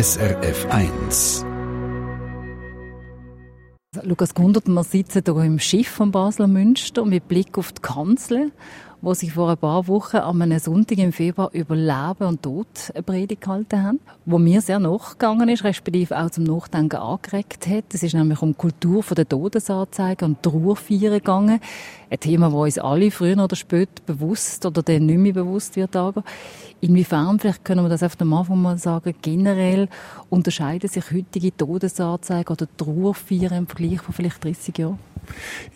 SRF 1. Lukas Gundert, wir sitzen hier im Schiff von Basler Münster mit Blick auf die Kanzel wo sie vor ein paar Wochen am einem Sonntag im Februar über Leben und Tod eine Predigt gehalten haben, wo mir sehr nachgegangen ist, respektive auch zum Nachdenken angeregt hat. Es ist nämlich um die Kultur der Todesanzeige und Trauerfeiern gegangen. Ein Thema, das uns alle früher oder später bewusst oder dann nicht mehr bewusst wird. Aber inwiefern, vielleicht können wir das auf dem Anfang mal sagen, generell unterscheiden sich heutige Todesanzeigen oder Trauerfeiern im Vergleich von vielleicht 30 Jahren?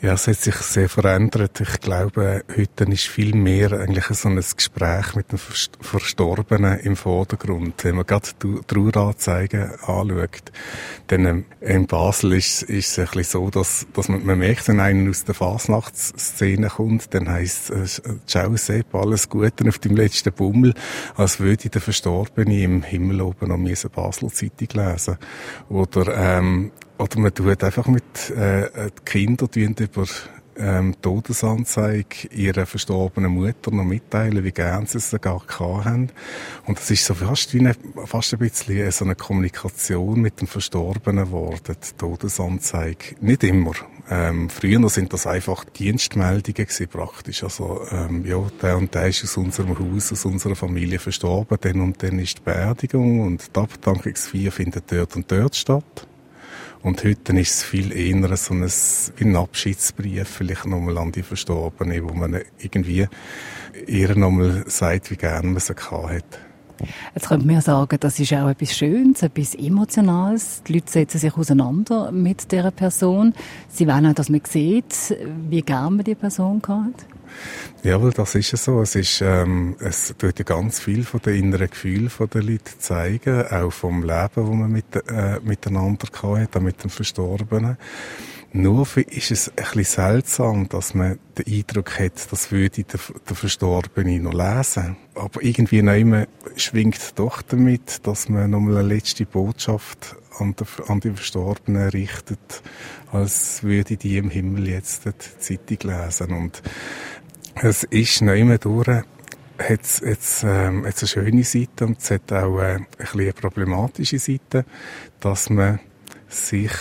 Ja, es hat sich sehr verändert. Ich glaube, heute ist viel mehr eigentlich so ein Gespräch mit dem Verstorbenen im Vordergrund. Wenn man gerade die Traueranzeigen anschaut, dann ähm, in Basel ist, ist es ein bisschen so, dass, dass man, man merkt, wenn einer aus der Fasnachtsszene kommt, dann heisst es, äh, ciao Sepp, alles Gute auf dem letzten Bummel, als würde der Verstorbene im Himmel oben noch eine Basler Zeitung lesen. Oder, ähm, oder man tut einfach mit äh, die Kinder über ähm, Todesanzeige ihrer verstorbenen Mutter noch mitteilen, wie gern sie es gar haben. Und das ist so fast wie eine, fast ein bisschen so eine Kommunikation mit dem Verstorbenen geworden, die Todesanzeige. Nicht immer. Ähm, früher sind das einfach Dienstmeldungen gewesen, praktisch. Also, ähm, ja, der und der ist aus unserem Haus, aus unserer Familie verstorben, dann und dann ist die Beerdigung und die Abdankungsfeier findet dort und dort statt. Und heute ist es viel eher so ein, wie ein Abschiedsbrief, vielleicht nochmal an die Verstorbenen, wo man irgendwie eher nochmal sagt, wie gerne man sie hat. Jetzt könnte man ja sagen, das ist auch etwas Schönes, etwas Emotionales. Die Leute setzen sich auseinander mit dieser Person. Sie wollen auch, dass man sieht, wie gerne man die Person hat. Jawohl, das ist es so. Es ist, ähm, es tut ja ganz viel von den inneren Gefühlen der Leute zeigen, auch vom Leben, das man mit, äh, miteinander hatte, auch mit dem Verstorbenen. Nur ist es ein bisschen seltsam, dass man den Eindruck hat, das würde der, der Verstorbene noch lesen. Aber irgendwie noch schwingt doch damit, dass man nochmal eine letzte Botschaft an, der, an die Verstorbenen richtet, als würde die im Himmel jetzt die Zeitung lesen. Und es ist noch immer durch, hat es ähm, eine schöne Seite und es hat auch äh, ein eine problematische Seite, dass man sich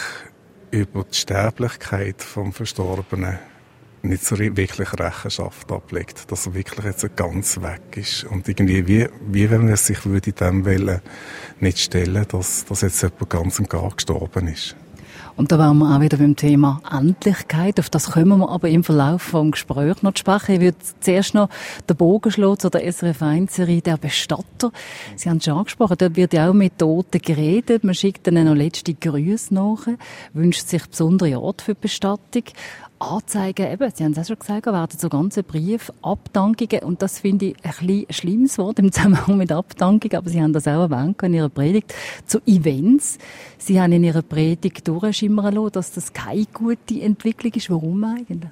über die Sterblichkeit vom Verstorbenen nicht so wirklich Rechenschaft ablegt, dass er wirklich jetzt ganz weg ist und irgendwie wie, wie wenn man sich würde dem wollen nicht stellen, dass, dass jetzt jemand ganz und gar gestorben ist. Und da waren wir auch wieder beim Thema Endlichkeit. Auf das kommen wir aber im Verlauf vom Gespräch noch sprechen. Ich würde zuerst noch den Bogen schlagen zu der SRF 1-Serie «Der Bestatter». Sie haben es schon angesprochen, dort wird ja auch mit Toten geredet. Man schickt ihnen noch letzte Grüße nach, wünscht sich besondere Ort für die Bestattung. Anzeigen, eben, Sie haben es auch schon gesagt, werden so ganze Brief, Abdankungen, und das finde ich ein bisschen schlimmes Wort im Zusammenhang mit Abdankung, aber Sie haben das auch erwähnt in Ihrer Predigt, zu Events. Sie haben in Ihrer Predigt durchschimmern lassen, dass das keine gute Entwicklung ist. Warum eigentlich?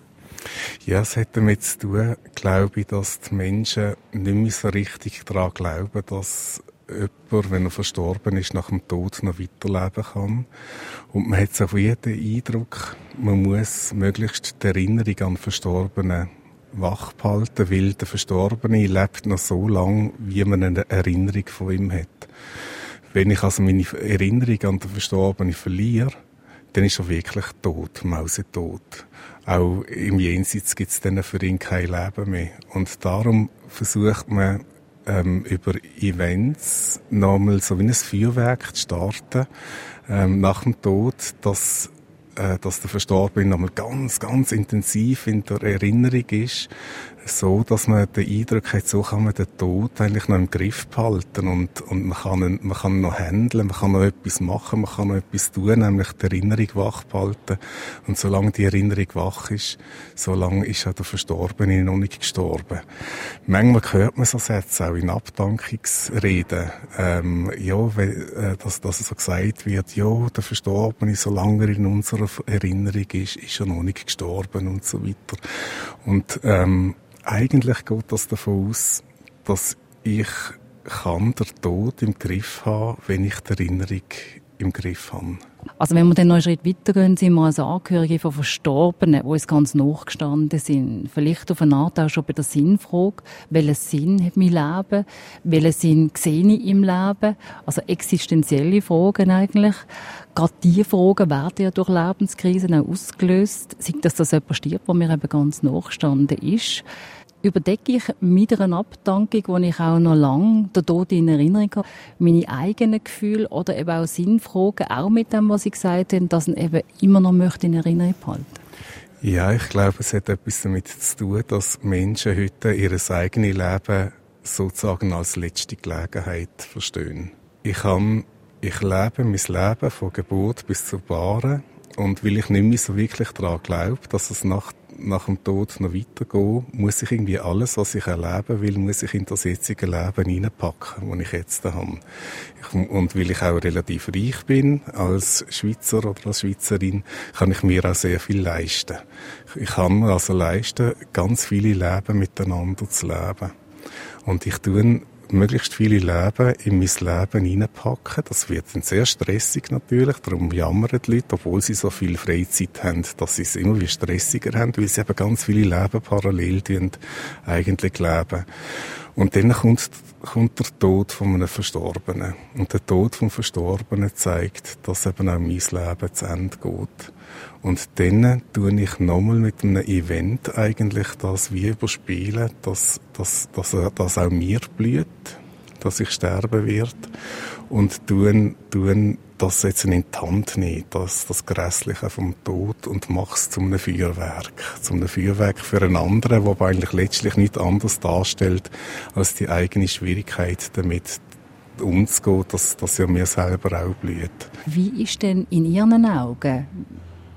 Ja, es hat damit zu tun, glaube ich, dass die Menschen nicht mehr so richtig daran glauben, dass jemand, wenn er verstorben ist, nach dem Tod noch weiterleben kann. Und man hat so jeden Eindruck, man muss möglichst die Erinnerung an Verstorbenen wach behalten, weil der Verstorbene lebt noch so lange, wie man eine Erinnerung von ihm hat. Wenn ich also meine Erinnerung an den Verstorbenen verliere, dann ist er wirklich tot, mausetot. Auch im Jenseits gibt es dann für ihn kein Leben mehr. Und darum versucht man, ähm, über Events nochmal so wie ein Feuerwerk zu starten, ähm, nach dem Tod, dass äh, dass der Verstorbene nochmal ganz, ganz intensiv in der Erinnerung ist, so, dass man den Eindruck hat, so kann man den Tod eigentlich noch im Griff behalten und, und man kann ihn, man kann ihn noch handeln, man kann noch etwas machen, man kann noch etwas tun, nämlich die Erinnerung wach behalten. Und solange die Erinnerung wach ist, solange ist auch der Verstorbene noch nicht gestorben. Manchmal hört man so Sätze auch in Abdankungsreden, ähm, ja, äh, dass, dass so gesagt wird, ja, der Verstorbene, solange er in unserer Erinnerung ist, ist er noch nicht gestorben und so weiter. Und ähm, eigentlich geht das davon aus, dass ich kann den Tod im Griff haben, wenn ich die Erinnerung im Griff habe. Also wenn wir dann noch einen Schritt weitergehen, sind wir als Angehörige von Verstorbenen, die uns ganz nachgestanden sind. Vielleicht auf eine Art auch schon bei der Sinnfrage. Welchen Sinn hat mein Leben? Welchen Sinn sehe ich im Leben? Also existenzielle Fragen eigentlich. Gerade diese Fragen werden ja durch Lebenskrisen auch ausgelöst. Sei das, dass jemand stirbt, wo mir eben ganz nachgestanden ist überdecke ich mit einer Abdankung, wo ich auch noch lange den Tod in Erinnerung habe, meine eigenen Gefühle oder eben auch Sinnfragen, auch mit dem, was ich gesagt habe, dass ich eben immer noch möchte in Erinnerung behalten Ja, ich glaube, es hat etwas damit zu tun, dass Menschen heute ihr eigenes Leben sozusagen als letzte Gelegenheit verstehen. Ich kann, ich lebe mein Leben von Geburt bis zur Bahre und weil ich nicht mehr so wirklich daran glaube, dass es nach nach dem Tod noch weitergehen, muss ich irgendwie alles, was ich erleben will, muss ich in das jetzige Leben reinpacken, das ich jetzt habe. Ich, und weil ich auch relativ reich bin, als Schweizer oder als Schweizerin, kann ich mir auch sehr viel leisten. Ich kann mir also leisten, ganz viele Leben miteinander zu leben. Und ich tue möglichst viele Leben in mein Leben hineinpacken. Das wird dann sehr stressig natürlich, darum jammern die Leute, obwohl sie so viel Freizeit haben, dass sie es immer wie stressiger haben, weil sie eben ganz viele Leben parallel eigentlich leben. Und dann kommt, kommt der Tod von einem Verstorbenen. Und der Tod vom Verstorbenen zeigt, dass eben auch mein Leben zu Ende geht. Und dann tue ich nochmal mit einem Event eigentlich das wie überspielen, dass, dass, dass, dass auch mir blüht, dass ich sterben wird. Und tun, tun das jetzt in die Hand nehmen, das, das Grässliche vom Tod und mach's zu einem Feuerwerk. Zu einem Feuerwerk für einen anderen, der eigentlich letztlich nichts anderes darstellt, als die eigene Schwierigkeit damit umzugehen, dass, dass ja mir selber auch blüht. Wie ist denn in Ihren Augen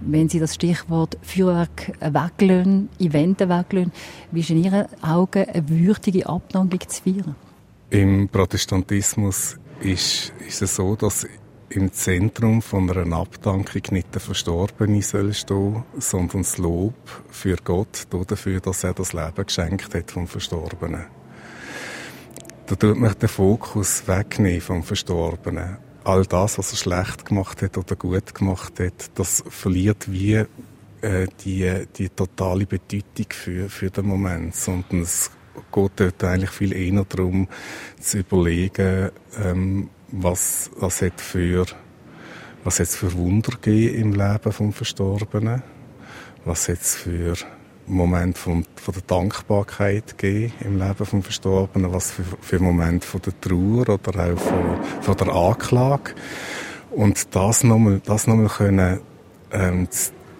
wenn Sie das Stichwort Feuerwerk weglösen, Event weglösen, wie ist in Ihren Augen eine würdige Abdankung zu feiern? Im Protestantismus ist, ist es so, dass im Zentrum von einer Abdankung nicht der Verstorbene soll stehen, sondern das Lob für Gott dafür, dass er das Leben geschenkt hat vom Verstorbenen. Da tut man den Fokus wegnehmen vom Verstorbenen all das, was er schlecht gemacht hat oder gut gemacht hat, das verliert wie äh, die, die totale Bedeutung für, für den Moment, sondern es geht dort eigentlich viel eher darum, zu überlegen, ähm, was, was hat für, was hat's für Wunder gegeben im Leben vom Verstorbenen, was hat für Moment von, von der Dankbarkeit geben im Leben vom Verstorbenen, was für, für Moment von der Trauer oder auch von, von der Anklage. Und das nochmal, das nochmal können, ähm,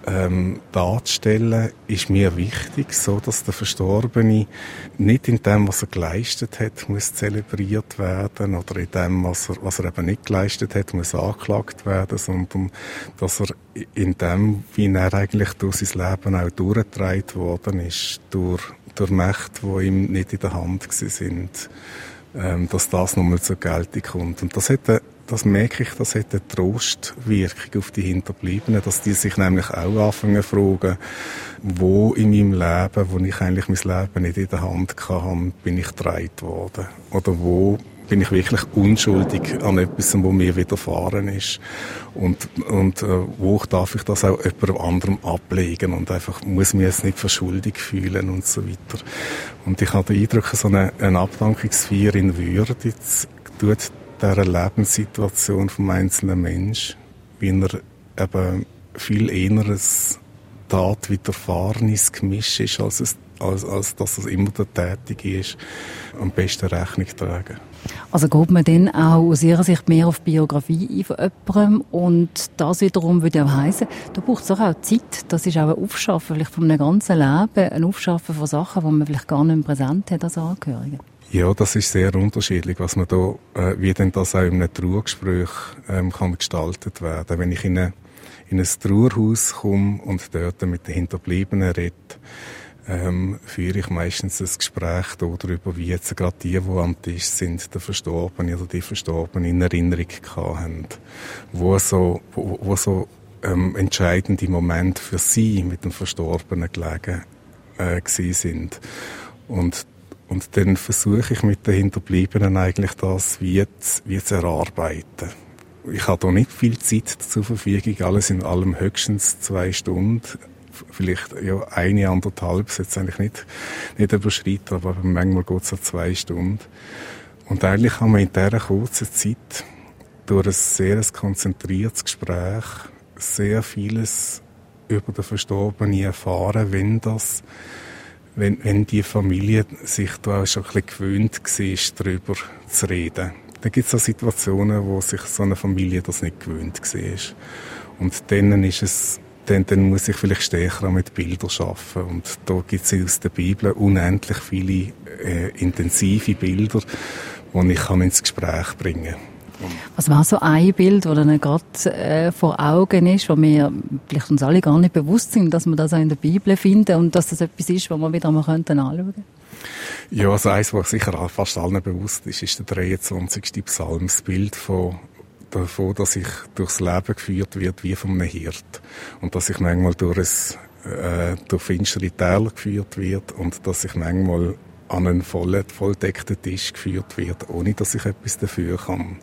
ähm, darzustellen, ist mir wichtig, so dass der Verstorbene nicht in dem, was er geleistet hat, muss zelebriert werden oder in dem, was er, was er eben nicht geleistet hat, muss angeklagt werden, sondern dass er in dem, wie er eigentlich durch sein Leben auch durchgetragen worden ist, durch, durch Mächte, die ihm nicht in der Hand sind, ähm, dass das nochmal zur Geltung kommt. Und das hat das merke ich, das hat eine Trostwirkung auf die Hinterbliebenen, dass die sich nämlich auch anfangen zu fragen, wo in meinem Leben, wo ich eigentlich mein Leben nicht in der Hand hatte, bin ich getragen worden. Oder wo bin ich wirklich unschuldig an etwas, wo mir widerfahren ist. Und, und äh, wo darf ich das auch jemandem anderem ablegen und einfach muss mir jetzt nicht verschuldig fühlen und so weiter. Und ich habe den Eindruck, so eine, eine Abdankungsfeier in Würde tut dieser Lebenssituation vom einzelnen Mensch, wie er eben viel inneres Tat widerfahrenes Gemisch ist, als, es, als, als dass es immer der Tätige ist, am besten Rechnung tragen. Also geht man dann auch aus Ihrer Sicht mehr auf Biografie ein von jemandem und das wiederum würde auch heissen, da braucht es auch, auch Zeit, das ist auch ein Aufschaffen vielleicht von einem ganzen Leben, ein Aufschaffen von Sachen, die man vielleicht gar nicht mehr präsent hat als Angehörige. Ja, das ist sehr unterschiedlich, was man da, äh, wie denn das auch in einem Trauergespräch ähm, kann gestaltet werden. Wenn ich in, eine, in ein Trauerhaus komme und dort mit den Hinterbliebenen rede, ähm, führe ich meistens ein Gespräch darüber, wie jetzt gerade die, die am Tisch sind, der Verstorbene oder die Verstorbene in Erinnerung haben, wo so, wo, wo so ähm, entscheidende Momente für sie mit dem Verstorbenen gelegen äh, sind. Und und dann versuche ich mit den Hinterbliebenen eigentlich das wie zu, wie zu erarbeiten. ich habe da nicht viel Zeit zur Verfügung. Alles in allem höchstens zwei Stunden. Vielleicht ja, eine, anderthalb, das jetzt eigentlich nicht, nicht überschreiten, aber manchmal geht es auch zwei Stunden. Und eigentlich haben wir in dieser kurzen Zeit durch ein sehr konzentriertes Gespräch sehr vieles über den Verstorbenen erfahren, wenn das, wenn, wenn die Familie sich da schon ein bisschen gewöhnt war, darüber zu reden. Da gibt es auch Situationen, wo sich so eine Familie das nicht gewöhnt war. Und dann ist es, dann, dann muss ich vielleicht stärker mit Bildern arbeiten. Und da gibt es aus der Bibel unendlich viele äh, intensive Bilder, die ich ins Gespräch bringen kann. Was war so ein Bild, das dann gerade äh, vor Augen ist, wo wir vielleicht uns alle gar nicht bewusst sind, dass wir das auch in der Bibel finden und dass das etwas ist, was wir wieder mal anschauen könnten? Ja, also eins, was sicher fast allen bewusst ist, ist der 23. Psalm, das Bild von davon, dass ich durchs Leben geführt wird wie von einem Hirt und dass ich manchmal durch, ein, äh, durch finstere Täler geführt wird und dass ich manchmal an einen vollen, volldeckten Tisch geführt wird, ohne dass ich etwas dafür kann.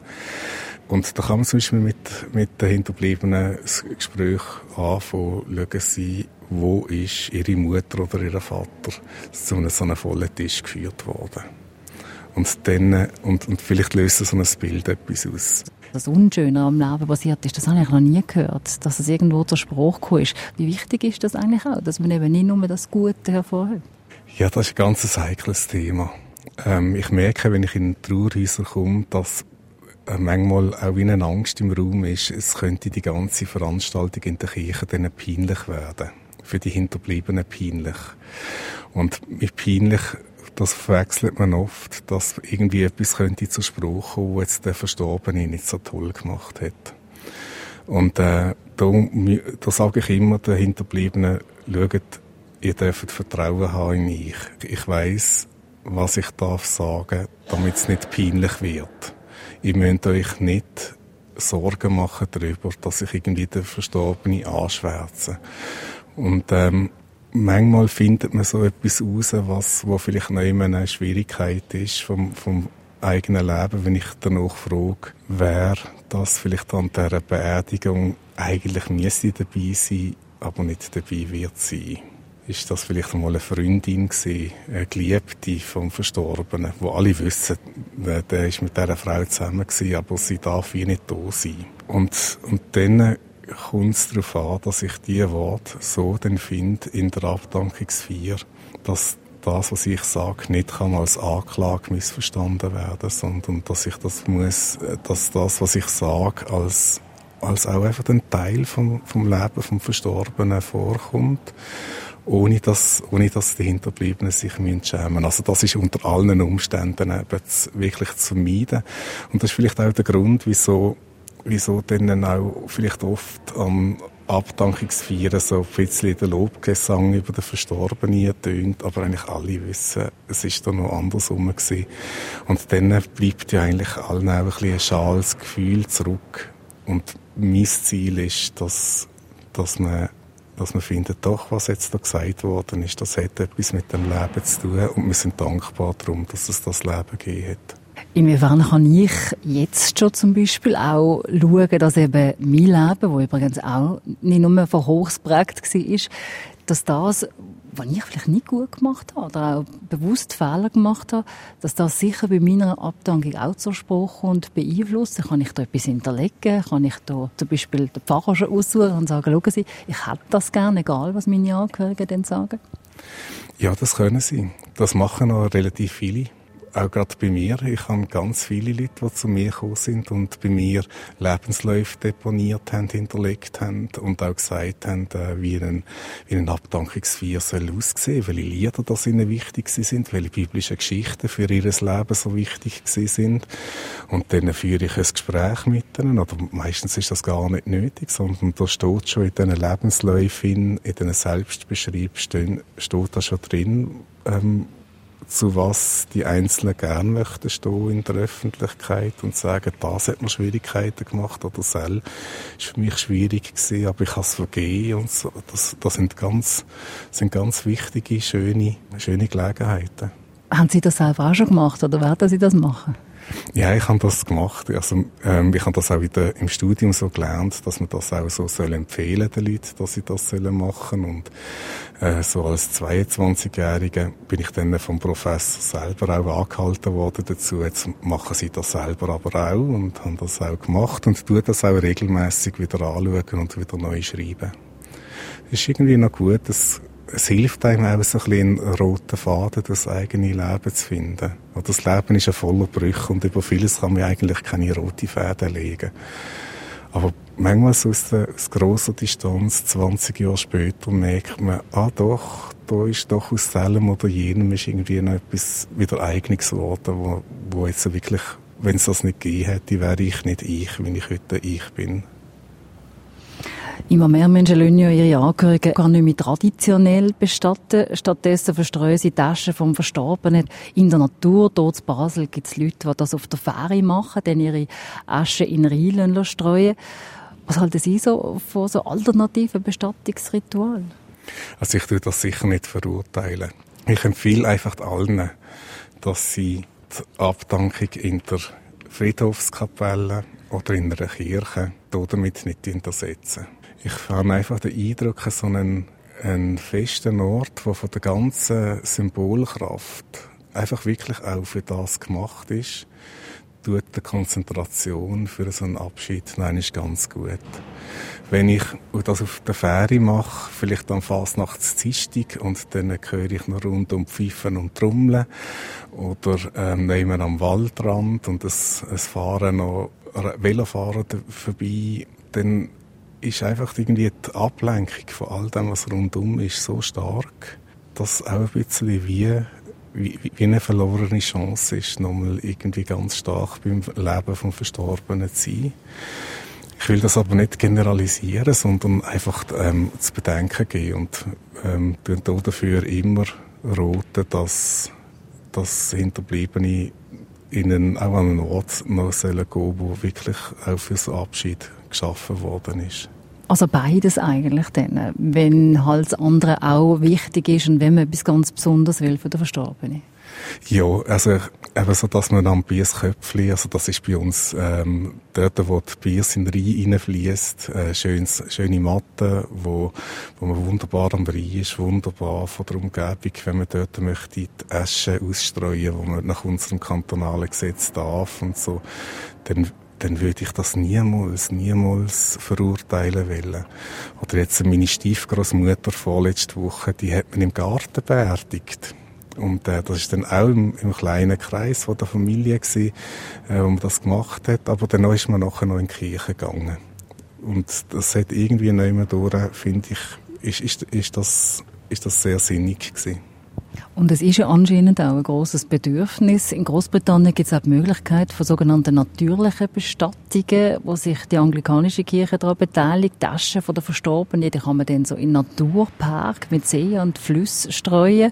Und da kann man zum Beispiel mit, mit den Hinterbliebenen das Gespräch anfangen, schauen sie, wo ist ihre Mutter oder ihr Vater zu einem so einem vollen Tisch geführt worden. Und dann, und, und vielleicht löst so ein Bild etwas aus. Das Unschöne am Leben passiert ist, das habe ich noch nie gehört, dass es irgendwo zur Sprache gekommen ist. Wie wichtig ist das eigentlich auch, dass man eben nicht nur das Gute hervorhebt? Ja, das ist ein ganz heikles Thema. Ähm, ich merke, wenn ich in Trauerhäuser komme, dass äh, manchmal auch wie eine Angst im Raum ist, es könnte die ganze Veranstaltung in der Kirche dann peinlich werden. Für die Hinterbliebenen peinlich. Und mit peinlich, das verwechselt man oft, dass irgendwie etwas könnte zur Sprache kommen, was jetzt der Verstorbene nicht so toll gemacht hat. Und äh, da, da sage ich immer den Hinterbliebenen, schaut, ihr dürft Vertrauen haben in mich. Ich weiß, was ich darf sagen, damit es nicht peinlich wird. Ihr müsst euch nicht Sorgen machen darüber, dass ich irgendwie den Verstorbenen anschwärze. Und ähm, manchmal findet man so etwas raus, was wo vielleicht noch immer eine Schwierigkeit ist vom, vom eigenen Leben, wenn ich danach frage, wer das vielleicht an dieser Beerdigung eigentlich müsste dabei sein, aber nicht dabei wird sein ist das vielleicht mal eine Freundin gewesen, eine Geliebte vom Verstorbenen, wo alle wissen, der ist mit dieser Frau zusammen gewesen, aber sie darf wie nicht da sein. Und, und dann kommt es darauf an, dass ich diese Worte so dann finde in der Abdankungsfeier, dass das, was ich sage, nicht kann als Anklage missverstanden werden, sondern dass ich das muss, dass das, was ich sage, als als auch einfach ein Teil vom, vom Leben vom Verstorbenen vorkommt ohne dass, ohne dass die Hinterbliebenen sich schämen müssen. Also das ist unter allen Umständen eben wirklich zu vermeiden. Und das ist vielleicht auch der Grund, wieso, wieso dann auch vielleicht oft am Abdankungsfeiern so ein bisschen der Lobgesang über den Verstorbenen tönt, aber eigentlich alle wissen, es ist da noch andersrum gewesen. Und dann bleibt ja eigentlich allen auch ein bisschen ein schales Gefühl zurück. Und mein Ziel ist, dass, dass man dass man findet, doch, was jetzt da gesagt worden ist, das hat etwas mit dem Leben zu tun und wir sind dankbar darum, dass es das Leben gegeben hat. Inwiefern kann ich jetzt schon zum Beispiel auch schauen, dass eben mein Leben, das übrigens auch nicht nur von Hochs war, dass das, was ich vielleicht nicht gut gemacht habe oder auch bewusst Fehler gemacht habe, dass das sicher bei meiner Abdankung auch zur Sprache kommt, beeinflussen. Kann ich da etwas hinterlegen? Kann ich da zum Beispiel den Pfarrer schon aussuchen und sagen, schauen Sie, ich hätte das gerne, egal was meine Angehörigen dann sagen? Ja, das können sie. Das machen auch relativ viele auch gerade bei mir. Ich habe ganz viele Leute, die zu mir gekommen sind und bei mir Lebensläufe deponiert haben, hinterlegt haben und auch gesagt haben, äh, wie ein, wie ein Abdankungsfeier soll aussehen, welche Lieder das ihnen wichtig sind, welche biblischen Geschichten für ihr Leben so wichtig sind. Und dann führe ich ein Gespräch mit ihnen, oder meistens ist das gar nicht nötig, sondern da steht schon in diesen Lebensläufen, in diesen Selbstbeschreib, steht, steht da schon drin, ähm, zu was die Einzelnen gern möchten stehen in der Öffentlichkeit und sagen, das hat mir Schwierigkeiten gemacht oder das ist für mich schwierig gewesen, aber ich habe es vergeben und so. Das, das sind ganz, sind ganz wichtige, schöne, schöne Gelegenheiten. Haben Sie das selber auch schon gemacht oder werden Sie das machen? Ja, ich habe das gemacht. Also, ähm, ich habe das auch wieder im Studium so gelernt, dass man das auch so soll empfehlen den Leuten, dass sie das sollen machen. Und äh, so als 22-Jähriger bin ich dann vom Professor selber auch angehalten worden dazu. Jetzt machen sie das selber aber auch und haben das auch gemacht und tue das auch regelmäßig wieder anschauen und wieder neu schreiben. Das ist irgendwie noch gut. Das es hilft einem auch so ein bisschen einen roten Faden, das eigene Leben zu finden. das Leben ist ja voller Brüche und über vieles kann man eigentlich keine roten Fäden legen. Aber manchmal so aus, der, aus grosser Distanz, 20 Jahre später, merkt man, ah doch, da ist doch aus allem oder jenem ist irgendwie noch etwas wieder Eigenes geworden, wo, wo jetzt wirklich, wenn es das nicht gegeben hätte, wäre ich nicht ich, wenn ich heute ich bin. Immer mehr Menschen lassen ja ihre Angehörigen gar nicht mehr traditionell bestatten. Stattdessen verstreuen sie Taschen vom Verstorbenen in der Natur. Dort in Basel gibt es Leute, die das auf der Fähre machen, dann ihre Asche in Rhein streuen. Was halten Sie so von so alternativen Bestattungsritualen? Also ich tue das sicher nicht verurteilen. Ich empfehle einfach allen, dass sie die Abdankung in der Friedhofskapelle oder in einer Kirche damit nicht untersetzen. Ich habe einfach den Eindruck, so einen, einen festen Ort, der von der ganzen Symbolkraft einfach wirklich auch für das gemacht ist, tut die Konzentration für so einen Abschied nein, ist ganz gut. Wenn ich das auf der Fähre mache, vielleicht dann fast nachts Zistig und dann höre ich noch rund um Pfeifen und Trommeln oder ähm, nehmen am Waldrand und es, es fahren noch Velofahrer vorbei, dann ist einfach irgendwie die Ablenkung von all dem, was rundum ist, so stark, dass auch ein bisschen wie, wie, wie eine verlorene Chance ist, nochmal irgendwie ganz stark beim Leben vom Verstorbenen zu sein. Ich will das aber nicht generalisieren, sondern einfach ähm, zu bedenken geben und ähm, dafür immer roten, dass, dass Hinterbliebene ihnen auch an einen Ort noch gehen wo wirklich auch fürs Abschied geschaffen worden ist. Also beides eigentlich dann, wenn halt das andere auch wichtig ist und wenn man etwas ganz Besonderes will für den Verstorbenen. Ja, also eben so, dass man am Biesköpfli, also das ist bei uns ähm, dort, wo die Biers in den Rhein reinfließt, äh, schönes, schöne Matte, wo, wo man wunderbar am Rhein ist, wunderbar von der Umgebung, wenn man dort möchte die Asche ausstreuen, wo man nach unserem kantonalen Gesetz darf und so, dann dann würde ich das niemals, niemals verurteilen wollen. Oder jetzt meine Stiefgroßmutter vorletzte Woche, die hat man im Garten beerdigt. Und äh, das ist dann auch im, im kleinen Kreis von der Familie gewesen, äh, wo man das gemacht hat. Aber dann ist man nachher noch in die Kirche gegangen. Und das hat irgendwie nicht mehr durch, finde ich, ist, ist, ist, das, ist das sehr sinnig gewesen. Und es ist ja anscheinend auch ein großes Bedürfnis. In Großbritannien gibt es auch die Möglichkeit von sogenannten natürlichen Bestattungen, wo sich die anglikanische Kirche daran beteiligt. Die Taschen von der Verstorbenen, die kann man dann so in Naturpark mit See und Flüssen streuen,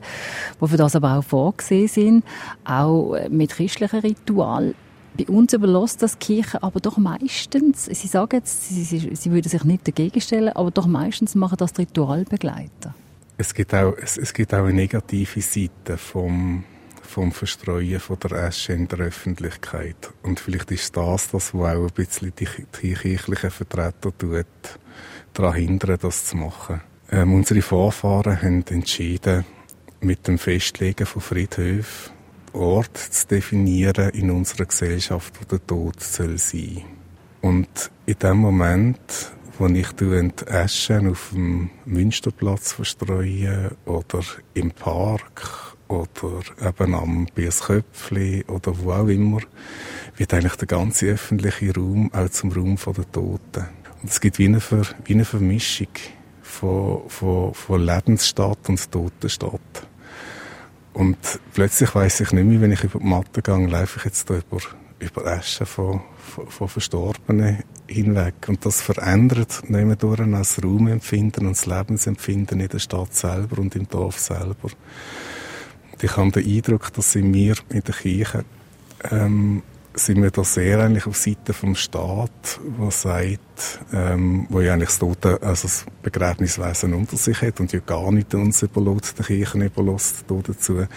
wo für das aber auch vorgesehen sind. Auch mit christlichen Ritualen. Bei uns überlässt das Kirche aber doch meistens, Sie sagen jetzt, Sie, Sie, Sie würden sich nicht dagegen stellen, aber doch meistens machen das Ritualbegleiter es gibt auch, es, es gibt auch eine negative Seite vom, vom Verstreuen von der Asche in der Öffentlichkeit. Und vielleicht ist das das, was auch ein bisschen die, die kirchlichen Vertreter tut, daran hindern, das zu machen. Ähm, unsere Vorfahren haben entschieden, mit dem Festlegen von Friedhöfen Ort zu definieren in unserer Gesellschaft, wo der Tod soll sein. Und in dem Moment wo ich die Asche auf dem Münsterplatz verstreue oder im Park oder eben am Biesköpfli oder wo auch immer, wird eigentlich der ganze öffentliche Raum auch zum Raum der Toten. Und es gibt wie eine, Ver, wie eine Vermischung von, von, von Lebensstadt und Totenstadt. Und plötzlich weiß ich nicht mehr, wenn ich über die Matte gehe, laufe ich jetzt da über, über Asche von, von, von Verstorbenen hinweg. Und das verändert nebendurch auch das Raumempfinden und das Lebensempfinden in der Stadt selber und im Dorf selber. Und ich habe den Eindruck, dass in mir in der Kirche ähm, sind wir da sehr eigentlich auf Seite vom Staat, wo sagt, ähm, wo ja eigentlich das Tote, also das Begräbniswesen unter sich hat und ja gar nicht uns überlässt, der Kirchen überlässt dazu, äh,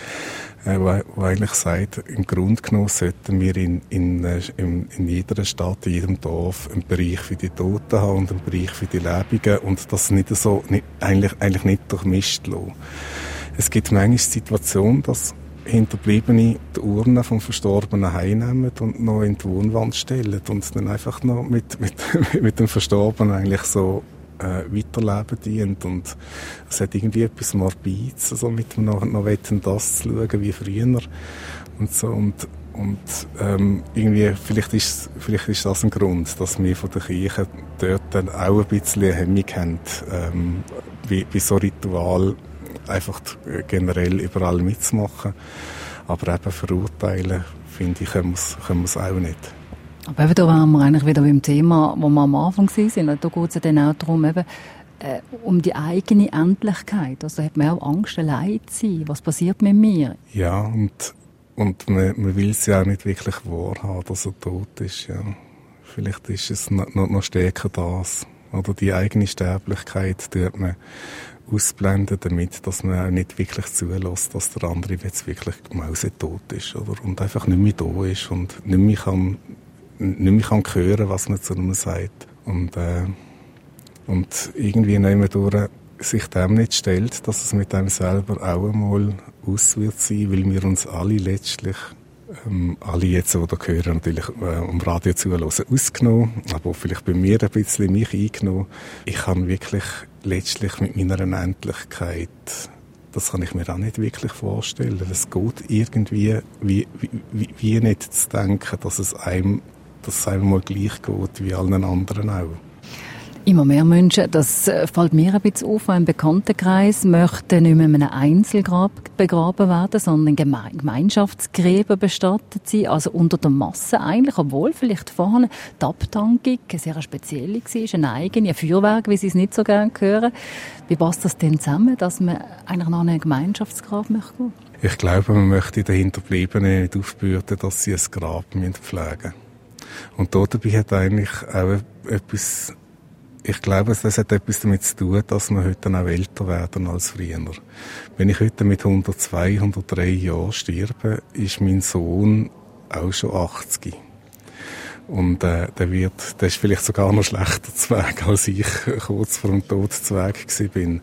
wo, wo eigentlich sagt, im Grunde genommen sollten wir in, in, äh, in, in jeder Stadt, in jedem Dorf einen Bereich für die Toten haben und einen Bereich für die Lebenden und das nicht so, nicht, eigentlich, eigentlich nicht durchmischt lassen. Es gibt manchmal Situationen, dass Hinterbliebene die Urne vom Verstorbenen heimnehmen und noch in die Wohnwand stellen und dann einfach noch mit, mit, mit dem Verstorbenen eigentlich so äh, weiterleben dient. Und es hat irgendwie etwas Morbides, also mit dem noch, noch das zu schauen wie früher und so. Und und ähm, irgendwie, vielleicht ist, vielleicht ist das ein Grund, dass wir von der Kirche dort dann auch ein bisschen Hemmung haben, ähm, wie, wie so Ritual einfach generell überall mitzumachen. Aber eben verurteilen, finde ich, können wir es auch nicht. Aber eben da waren wir eigentlich wieder beim Thema, wo wir am Anfang waren. Da geht es ja dann auch darum, eben, äh, um die eigene Endlichkeit. Also hat man auch Angst, allein zu sein. Was passiert mit mir? Ja, und, und man, man will es ja auch nicht wirklich wahrhaben, dass er tot ist. Ja. Vielleicht ist es noch, noch stärker das. Oder die eigene Sterblichkeit tut man ausblenden, damit, dass man nicht wirklich zulässt, dass der andere jetzt wirklich mausetot ist, oder? Und einfach nicht mehr da ist und nicht mehr kann, nicht mehr kann hören, was man zu ihm sagt. Und, äh, und irgendwie nehmen durch, sich dem nicht stellt, dass es mit einem selber auch einmal aus wird sein, weil wir uns alle letztlich ähm, alle jetzt, die da hören, natürlich äh, um Radio zuhören, ausgenommen, aber vielleicht bei mir ein bisschen mich eingenommen. Ich kann wirklich letztlich mit meiner Endlichkeit, das kann ich mir auch nicht wirklich vorstellen. Es geht irgendwie wie, wie, wie nicht zu denken, dass es einem, dass es einem mal gleich geht wie allen anderen auch. Immer mehr Menschen, das äh, fällt mir ein bisschen auf, ein Bekanntenkreis möchte nicht mehr in einem Einzelgrab begraben werden, sondern Geme Gemeinschaftsgräber bestattet sein, also unter der Masse eigentlich, obwohl vielleicht vorne die Abtankung eine sehr spezielle war, eine eigene, ein Feuerwerk, wie sie es nicht so gerne hören. Wie passt das denn zusammen, dass man eigentlich noch einen Gemeinschaftsgrab möchte? Ich glaube, man möchte den Hinterbliebenen nicht aufbürden, dass sie ein Grab pflegen müssen. Und dabei hat eigentlich auch etwas ich glaube, das hat etwas damit zu tun, dass wir heute auch älter werden als früher. Wenn ich heute mit 102, 103 Jahren sterbe, ist mein Sohn auch schon 80. Und äh, der wird, der ist vielleicht sogar noch schlechter zu Weg, als ich kurz vor dem Tod zu Weg bin.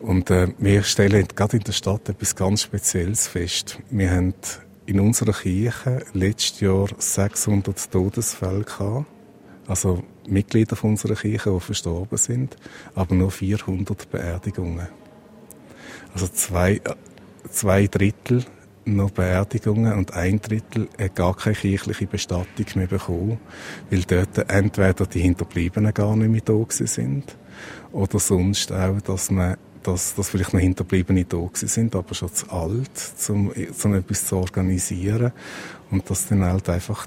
Und äh, wir stellen gerade in der Stadt etwas ganz Spezielles fest. Wir haben in unserer Kirche letztes Jahr 600 Todesfälle gehabt. Also Mitglieder unserer Kirche, die verstorben sind, aber nur 400 Beerdigungen. Also zwei, zwei Drittel noch Beerdigungen und ein Drittel hat gar keine kirchliche Bestattung mehr bekommen, weil dort entweder die Hinterbliebenen gar nicht mehr da sind oder sonst auch, dass man dass, dass vielleicht noch Hinterbliebene da sind, aber schon zu alt, um, um etwas zu organisieren und dass dann halt einfach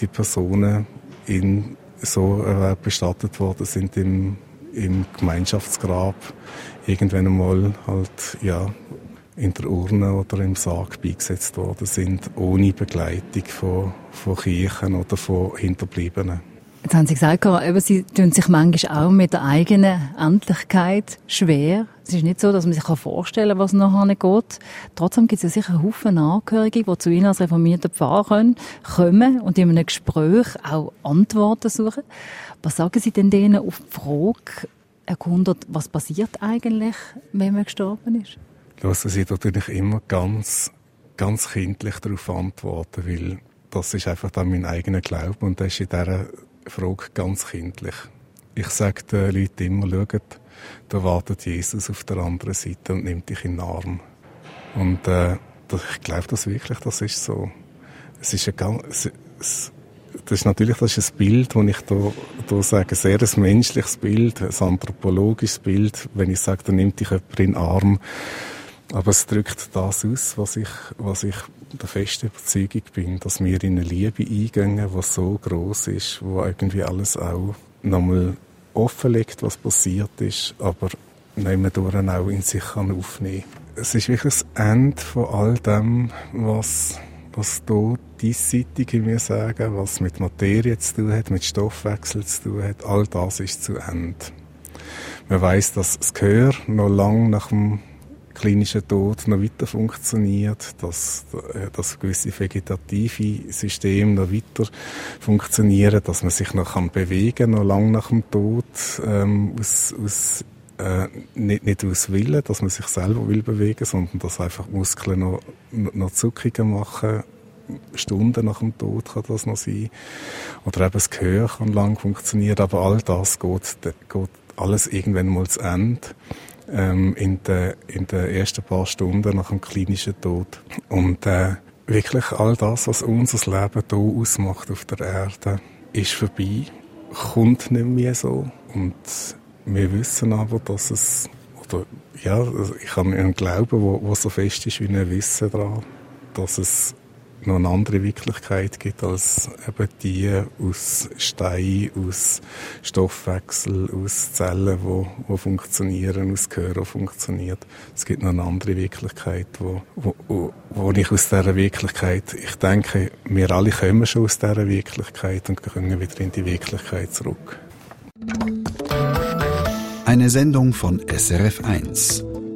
die Personen in so äh, bestattet worden sind im, im Gemeinschaftsgrab. Irgendwann einmal halt, ja, in der Urne oder im Sarg beigesetzt worden sind, ohne Begleitung von, von Kirchen oder von Hinterbliebenen. Jetzt haben Sie gesagt, eben, Sie tun sich manchmal auch mit der eigenen Endlichkeit schwer. Es ist nicht so, dass man sich vorstellen kann, was nachher geht. Trotzdem gibt es ja sicher Haufen Angehörige, die zu Ihnen als reformierter Pfarrer können, kommen und in einem Gespräch auch Antworten suchen. Was sagen Sie denn denen auf die Frage, erkundet, was passiert eigentlich, wenn man gestorben ist? Lassen Sie natürlich immer ganz, ganz kindlich darauf antworten, weil das ist einfach dann mein eigener Glaube und das ist in dieser Frage ganz kindlich. Ich sage den Leuten immer, schaut, da wartet Jesus auf der anderen Seite und nimmt dich in den Arm. Und äh, ich glaube das wirklich, das ist so. Es ist ein ganz, es, das ist natürlich das ist ein Bild, das ich da, da sage, sehr ein menschliches Bild, ein anthropologisches Bild. Wenn ich sage, da nimmt dich jemand in den Arm, aber es drückt das aus, was ich, was ich der festen Überzeugung bin, dass wir in eine Liebe eingehen, die so groß ist, wo irgendwie alles auch nochmal offenlegt, was passiert ist, aber nehmen durch auch in sich kann aufnehmen. Es ist wirklich das Ende von all dem, was was hier diesseitig in mir sagen, was mit Materie zu tun hat, mit Stoffwechsel zu tun hat, all das ist zu Ende. Man weiß, dass das Gehör noch lange nach dem klinischen Tod noch weiter funktioniert, dass, äh, dass gewisse vegetative Systeme noch weiter funktionieren, dass man sich noch kann bewegen noch lange nach dem Tod ähm, aus, aus äh, nicht, nicht aus Willen, dass man sich selber will bewegen, sondern dass einfach Muskeln noch, noch Zuckungen machen. Stunden nach dem Tod kann das noch sein. Oder eben das Gehör kann lang funktionieren, aber all das geht, geht alles irgendwann mal zu Ende. Ähm, in den in den ersten paar Stunden nach dem klinischen Tod. Und äh, wirklich all das, was unser Leben hier ausmacht auf der Erde, ist vorbei, kommt nicht mehr so. Und wir wissen aber, dass es, oder ja, ich habe einen Glauben, wo so fest ist wie ein Wissen daran, dass es noch eine andere Wirklichkeit gibt als eben die aus Stein, aus Stoffwechsel, aus Zellen, wo, wo funktionieren, aus Gehör, wo funktioniert. Es gibt noch eine andere Wirklichkeit, wo, wo, wo ich aus dieser Wirklichkeit, ich denke, wir alle kommen schon aus dieser Wirklichkeit und können wieder in die Wirklichkeit zurück. Eine Sendung von SRF1.